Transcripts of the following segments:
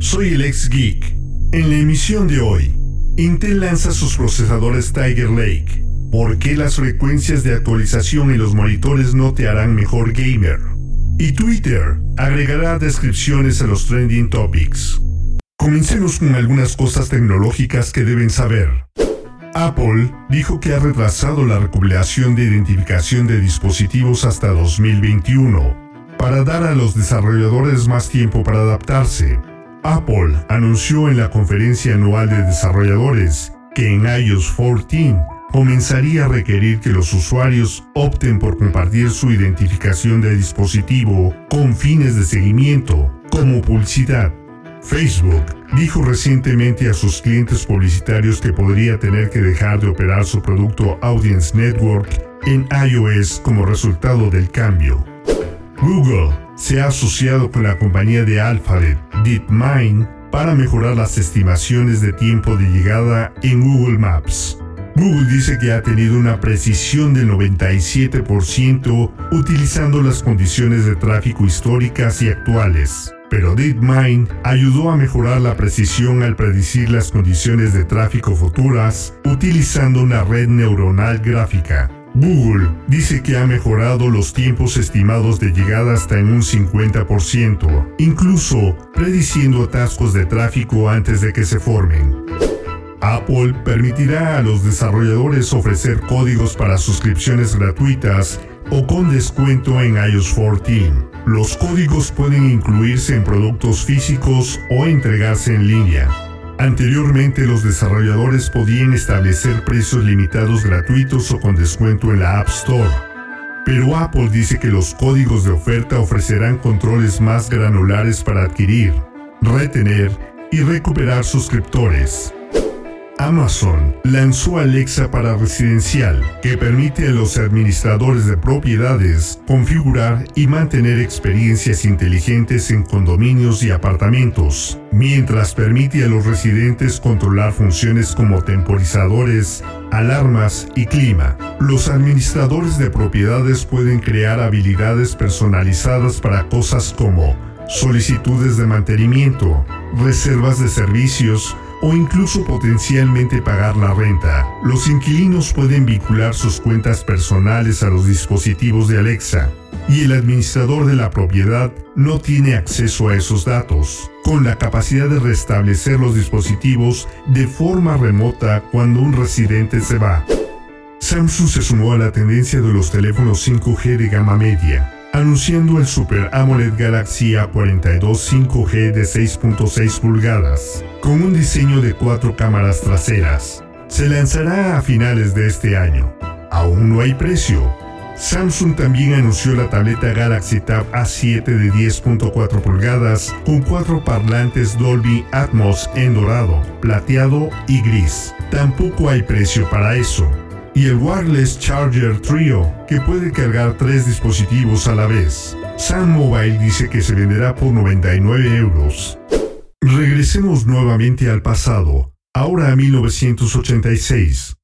Soy el ex Geek. En la emisión de hoy, Intel lanza sus procesadores Tiger Lake. ¿Por qué las frecuencias de actualización en los monitores no te harán mejor gamer? Y Twitter agregará descripciones a los trending topics. Comencemos con algunas cosas tecnológicas que deben saber. Apple dijo que ha retrasado la recopilación de identificación de dispositivos hasta 2021 para dar a los desarrolladores más tiempo para adaptarse. Apple anunció en la conferencia anual de desarrolladores que en iOS 14 comenzaría a requerir que los usuarios opten por compartir su identificación de dispositivo con fines de seguimiento, como publicidad. Facebook dijo recientemente a sus clientes publicitarios que podría tener que dejar de operar su producto Audience Network en iOS como resultado del cambio. Google se ha asociado con la compañía de Alphabet, DeepMind, para mejorar las estimaciones de tiempo de llegada en Google Maps. Google dice que ha tenido una precisión del 97% utilizando las condiciones de tráfico históricas y actuales. Pero DeepMind ayudó a mejorar la precisión al predecir las condiciones de tráfico futuras utilizando una red neuronal gráfica. Google dice que ha mejorado los tiempos estimados de llegada hasta en un 50%, incluso prediciendo atascos de tráfico antes de que se formen. Apple permitirá a los desarrolladores ofrecer códigos para suscripciones gratuitas o con descuento en iOS 14. Los códigos pueden incluirse en productos físicos o entregarse en línea. Anteriormente los desarrolladores podían establecer precios limitados gratuitos o con descuento en la App Store. Pero Apple dice que los códigos de oferta ofrecerán controles más granulares para adquirir, retener y recuperar suscriptores. Amazon lanzó Alexa para residencial, que permite a los administradores de propiedades configurar y mantener experiencias inteligentes en condominios y apartamentos, mientras permite a los residentes controlar funciones como temporizadores, alarmas y clima. Los administradores de propiedades pueden crear habilidades personalizadas para cosas como solicitudes de mantenimiento, reservas de servicios, o incluso potencialmente pagar la renta. Los inquilinos pueden vincular sus cuentas personales a los dispositivos de Alexa y el administrador de la propiedad no tiene acceso a esos datos, con la capacidad de restablecer los dispositivos de forma remota cuando un residente se va. Samsung se sumó a la tendencia de los teléfonos 5G de gama media anunciando el Super AMOLED Galaxy A42 5G de 6.6 pulgadas, con un diseño de cuatro cámaras traseras. Se lanzará a finales de este año. Aún no hay precio. Samsung también anunció la tableta Galaxy Tab A7 de 10.4 pulgadas con cuatro parlantes Dolby Atmos en dorado, plateado y gris. Tampoco hay precio para eso y el Wireless Charger Trio, que puede cargar tres dispositivos a la vez. Sun Mobile dice que se venderá por 99 euros. Regresemos nuevamente al pasado, ahora a 1986.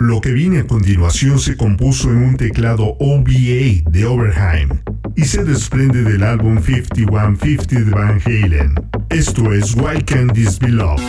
Lo que viene a continuación se compuso en un teclado OVA de Oberheim y se desprende del álbum 5150 de Van Halen. Esto es Why Can't This Be Love?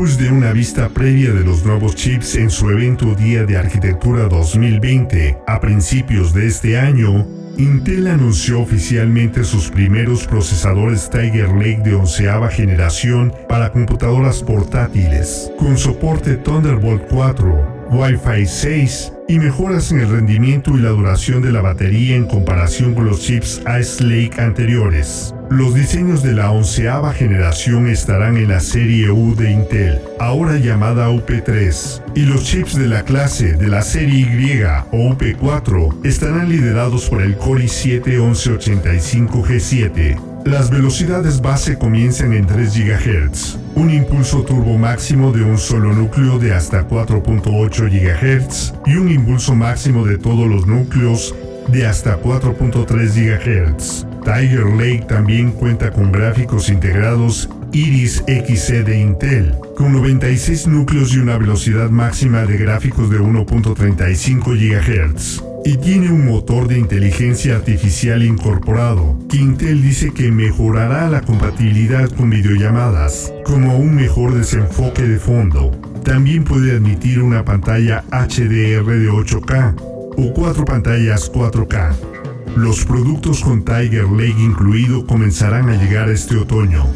Después de una vista previa de los nuevos chips en su evento Día de Arquitectura 2020 a principios de este año, Intel anunció oficialmente sus primeros procesadores Tiger Lake de onceava generación para computadoras portátiles, con soporte Thunderbolt 4, Wi-Fi 6 y mejoras en el rendimiento y la duración de la batería en comparación con los chips Ice Lake anteriores. Los diseños de la onceava generación estarán en la serie U de Intel, ahora llamada UP3, y los chips de la clase de la serie Y o UP4 estarán liderados por el Core i7-1185G7, las velocidades base comienzan en 3 GHz, un impulso turbo máximo de un solo núcleo de hasta 4.8 GHz y un impulso máximo de todos los núcleos de hasta 4.3 GHz. Tiger Lake también cuenta con gráficos integrados Iris XC de Intel, con 96 núcleos y una velocidad máxima de gráficos de 1.35 GHz y tiene un motor de inteligencia artificial incorporado, que Intel dice que mejorará la compatibilidad con videollamadas, como un mejor desenfoque de fondo. También puede admitir una pantalla HDR de 8K o cuatro pantallas 4K. Los productos con Tiger Lake incluido comenzarán a llegar este otoño.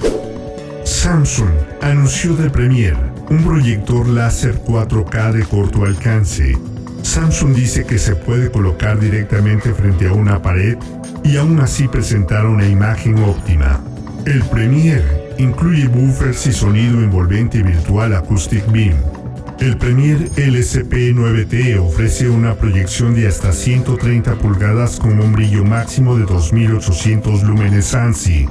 Samsung anunció de Premiere un proyector láser 4K de corto alcance Samsung dice que se puede colocar directamente frente a una pared y aún así presentar una imagen óptima. El Premiere incluye buffers y sonido envolvente virtual Acoustic Beam. El Premiere LCP9T ofrece una proyección de hasta 130 pulgadas con un brillo máximo de 2800 lúmenes ANSI.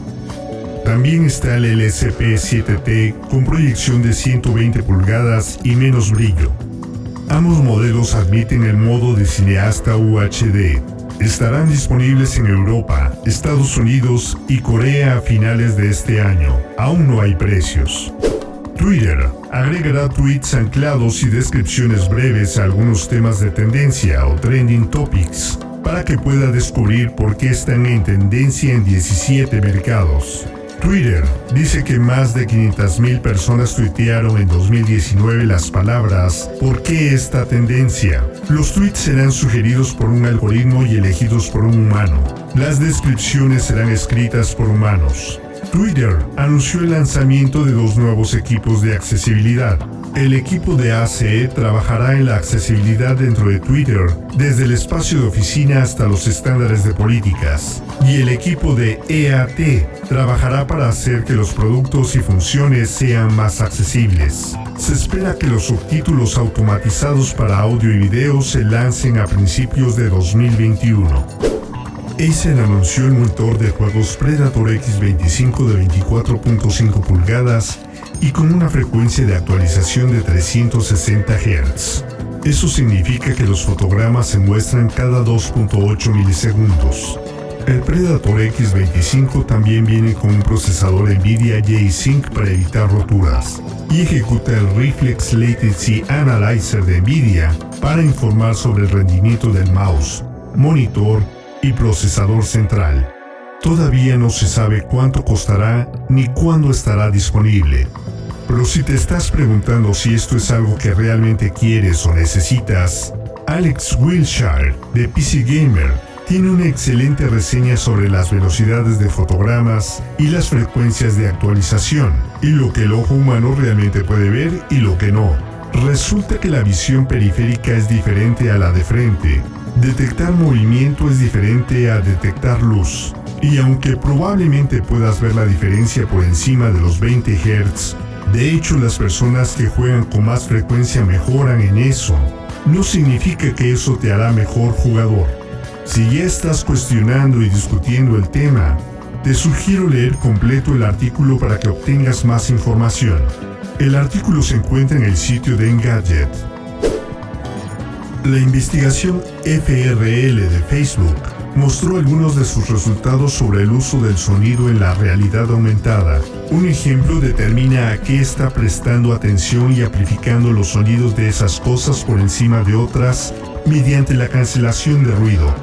También está el LCP7T con proyección de 120 pulgadas y menos brillo. Ambos modelos admiten el modo de cineasta UHD. Estarán disponibles en Europa, Estados Unidos y Corea a finales de este año. Aún no hay precios. Twitter agregará tweets anclados y descripciones breves a algunos temas de tendencia o trending topics para que pueda descubrir por qué están en tendencia en 17 mercados. Twitter dice que más de 500.000 personas tuitearon en 2019 las palabras ¿Por qué esta tendencia? Los tweets serán sugeridos por un algoritmo y elegidos por un humano. Las descripciones serán escritas por humanos. Twitter anunció el lanzamiento de dos nuevos equipos de accesibilidad. El equipo de ACE trabajará en la accesibilidad dentro de Twitter, desde el espacio de oficina hasta los estándares de políticas. Y el equipo de EAT trabajará para hacer que los productos y funciones sean más accesibles. Se espera que los subtítulos automatizados para audio y video se lancen a principios de 2021. Acer anunció el monitor de juegos Predator X25 de 24.5 pulgadas y con una frecuencia de actualización de 360 Hz. Eso significa que los fotogramas se muestran cada 2.8 milisegundos. El Predator X25 también viene con un procesador NVIDIA J-Sync para evitar roturas y ejecuta el Reflex Latency Analyzer de NVIDIA para informar sobre el rendimiento del mouse, monitor y procesador central. Todavía no se sabe cuánto costará ni cuándo estará disponible. Pero si te estás preguntando si esto es algo que realmente quieres o necesitas, Alex Wilshire de PC Gamer tiene una excelente reseña sobre las velocidades de fotogramas y las frecuencias de actualización, y lo que el ojo humano realmente puede ver y lo que no. Resulta que la visión periférica es diferente a la de frente, Detectar movimiento es diferente a detectar luz. Y aunque probablemente puedas ver la diferencia por encima de los 20 Hz, de hecho las personas que juegan con más frecuencia mejoran en eso. No significa que eso te hará mejor jugador. Si ya estás cuestionando y discutiendo el tema, te sugiero leer completo el artículo para que obtengas más información. El artículo se encuentra en el sitio de Engadget. La investigación FRL de Facebook mostró algunos de sus resultados sobre el uso del sonido en la realidad aumentada. Un ejemplo determina a qué está prestando atención y amplificando los sonidos de esas cosas por encima de otras mediante la cancelación de ruido.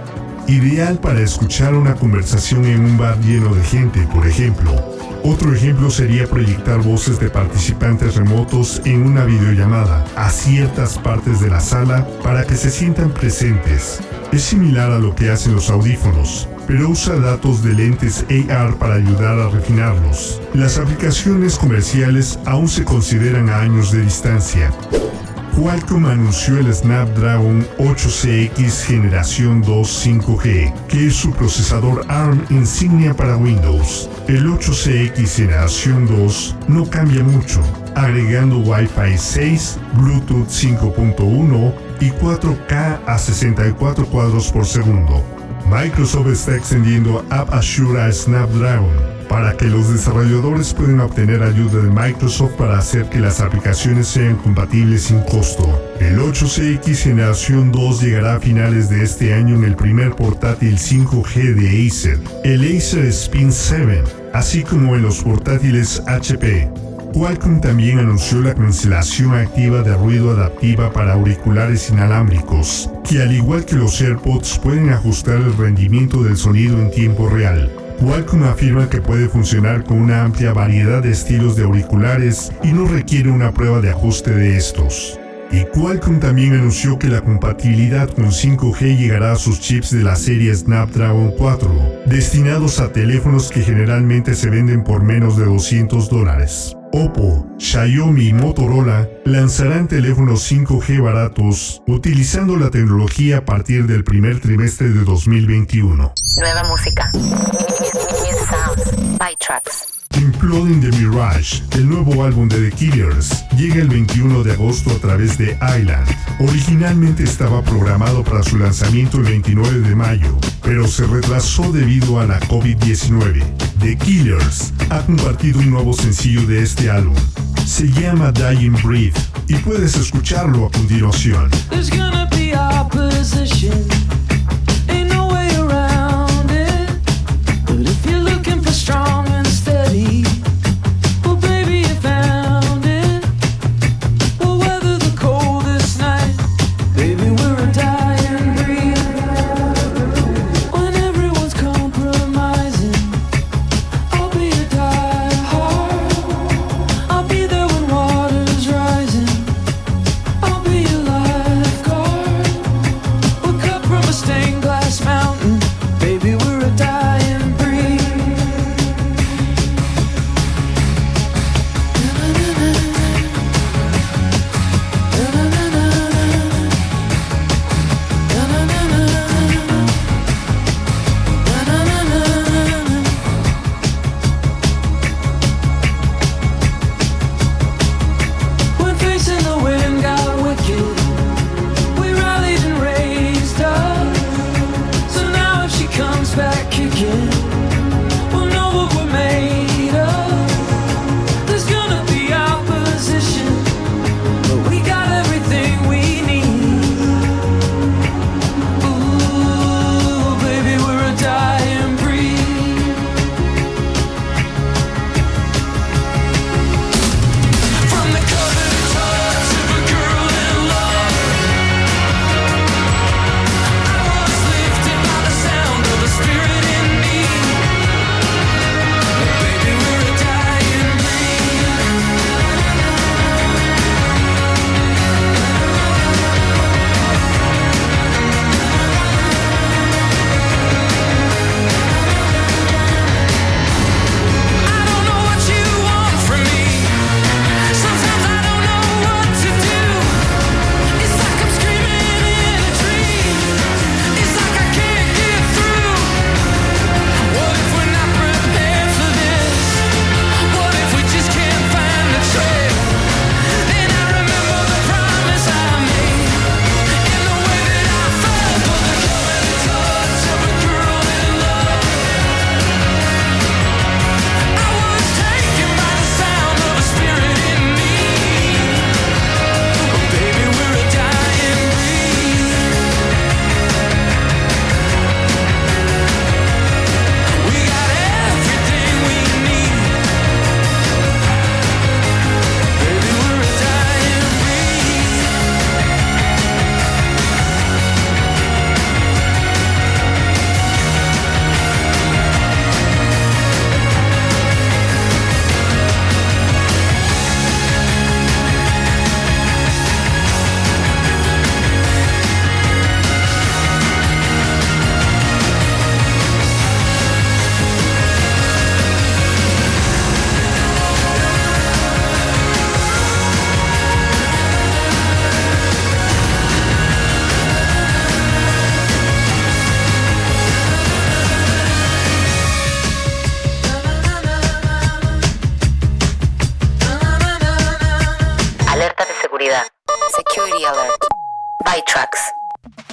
Ideal para escuchar una conversación en un bar lleno de gente, por ejemplo. Otro ejemplo sería proyectar voces de participantes remotos en una videollamada a ciertas partes de la sala para que se sientan presentes. Es similar a lo que hacen los audífonos, pero usa datos de lentes AR para ayudar a refinarlos. Las aplicaciones comerciales aún se consideran a años de distancia. Qualcomm anunció el Snapdragon 8CX Generación 2 5G, que es su procesador ARM insignia para Windows. El 8CX Generación 2 no cambia mucho, agregando Wi-Fi 6, Bluetooth 5.1 y 4K a 64 cuadros por segundo. Microsoft está extendiendo App Assure a Snapdragon para que los desarrolladores puedan obtener ayuda de Microsoft para hacer que las aplicaciones sean compatibles sin costo. El 8CX Generación 2 llegará a finales de este año en el primer portátil 5G de Acer, el Acer Spin 7, así como en los portátiles HP. Qualcomm también anunció la cancelación activa de ruido adaptiva para auriculares inalámbricos, que al igual que los AirPods pueden ajustar el rendimiento del sonido en tiempo real. Qualcomm afirma que puede funcionar con una amplia variedad de estilos de auriculares y no requiere una prueba de ajuste de estos. Y Qualcomm también anunció que la compatibilidad con 5G llegará a sus chips de la serie Snapdragon 4, destinados a teléfonos que generalmente se venden por menos de 200 dólares. Oppo, Xiaomi y Motorola lanzarán teléfonos 5G baratos utilizando la tecnología a partir del primer trimestre de 2021. Nueva música. Imploding the Mirage, el nuevo álbum de The Killers, llega el 21 de agosto a través de Island. Originalmente estaba programado para su lanzamiento el 29 de mayo, pero se retrasó debido a la COVID-19. The Killers ha compartido un nuevo sencillo de este álbum. Se llama Dying Breath y puedes escucharlo a continuación.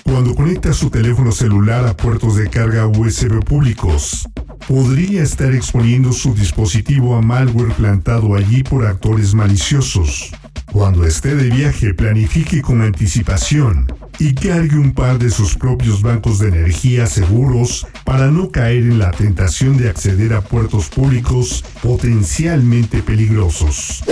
Cuando conecta su teléfono celular a puertos de carga USB públicos, podría estar exponiendo su dispositivo a malware plantado allí por actores maliciosos. Cuando esté de viaje, planifique con anticipación y cargue un par de sus propios bancos de energía seguros para no caer en la tentación de acceder a puertos públicos potencialmente peligrosos.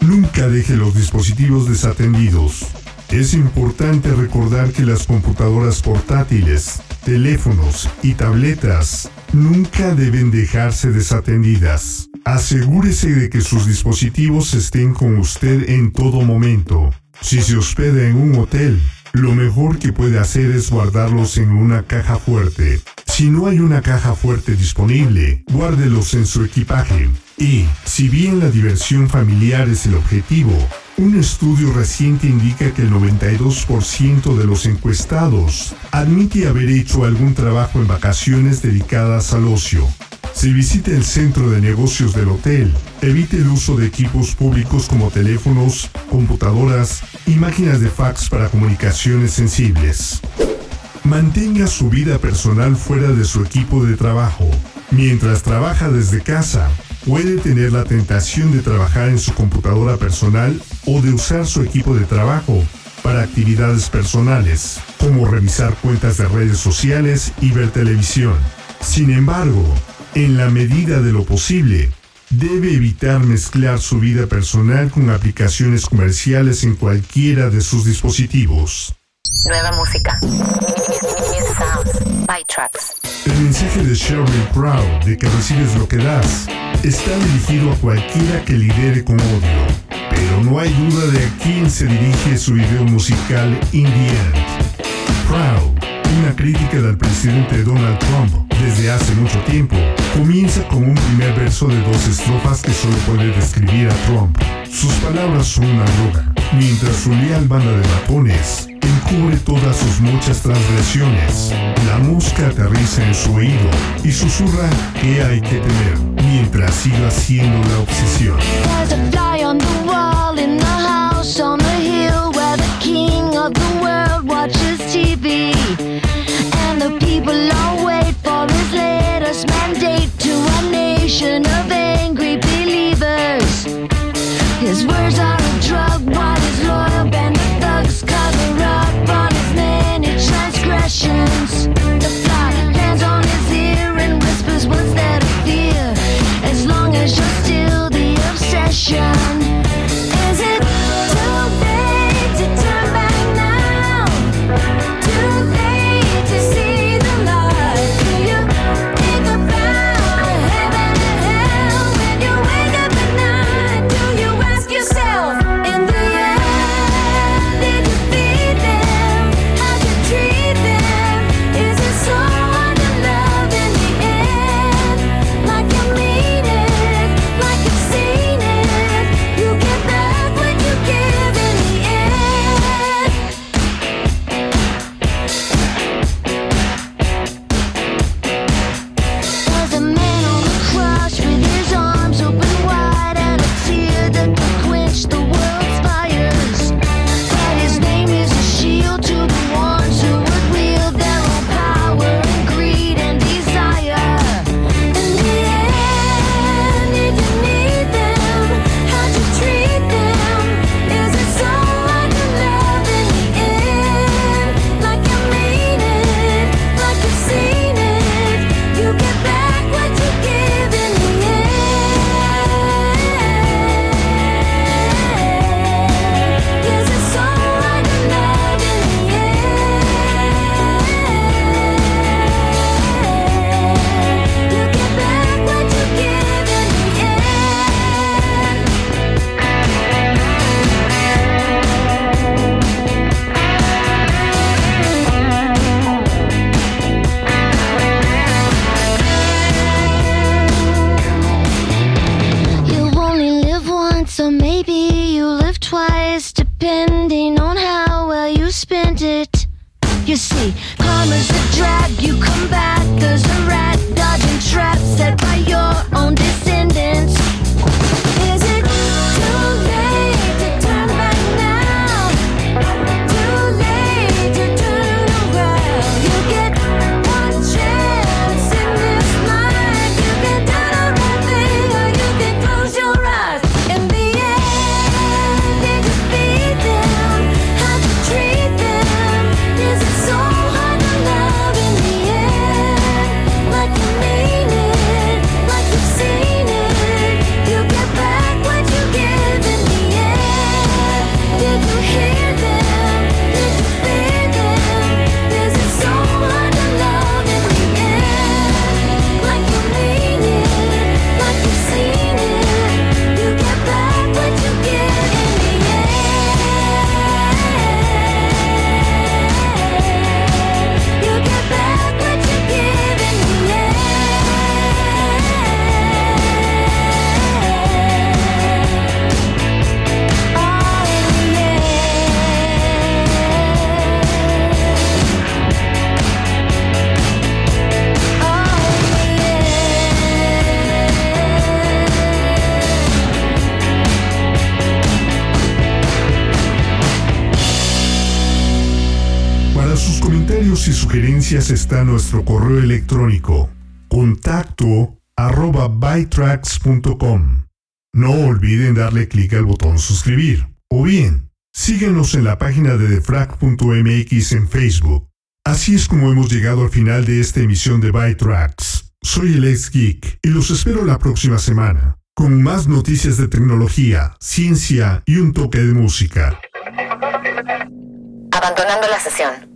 Nunca deje los dispositivos desatendidos. Es importante recordar que las computadoras portátiles, teléfonos y tabletas nunca deben dejarse desatendidas. Asegúrese de que sus dispositivos estén con usted en todo momento. Si se hospeda en un hotel, lo mejor que puede hacer es guardarlos en una caja fuerte. Si no hay una caja fuerte disponible, guárdelos en su equipaje. Y, si bien la diversión familiar es el objetivo, un estudio reciente indica que el 92% de los encuestados admite haber hecho algún trabajo en vacaciones dedicadas al ocio. Si visita el centro de negocios del hotel, evite el uso de equipos públicos como teléfonos, computadoras y máquinas de fax para comunicaciones sensibles. Mantenga su vida personal fuera de su equipo de trabajo. Mientras trabaja desde casa, puede tener la tentación de trabajar en su computadora personal o de usar su equipo de trabajo para actividades personales, como revisar cuentas de redes sociales y ver televisión. Sin embargo, en la medida de lo posible, debe evitar mezclar su vida personal con aplicaciones comerciales en cualquiera de sus dispositivos. Nueva música. New sounds. ByTrax. El mensaje de Sheryl Crow de que recibes lo que das está dirigido a cualquiera que lidere con odio, pero no hay duda de a quién se dirige su video musical In the End. Proud, una crítica del presidente Donald Trump desde hace mucho tiempo, comienza con un primer verso de dos estrofas que solo puede describir a Trump. Sus palabras son una droga, mientras su leal banda de ratones encubre todas sus muchas transgresiones. La mosca aterriza en su oído y susurra que hay que temer, mientras siga siendo la obsesión. There's a fly The fly lands on his ear and whispers there to fear. As long as you're still the obsession. Depending on how well you spend it. You see, karma's a drag, you come back as a rat, dodging traps set by your own descendants. Sugerencias está nuestro correo electrónico contacto arroba bytracks.com. No olviden darle clic al botón suscribir. O bien, síguenos en la página de defrag.mx en Facebook. Así es como hemos llegado al final de esta emisión de Bytracks. Soy el ex geek y los espero la próxima semana con más noticias de tecnología, ciencia y un toque de música. Abandonando la sesión.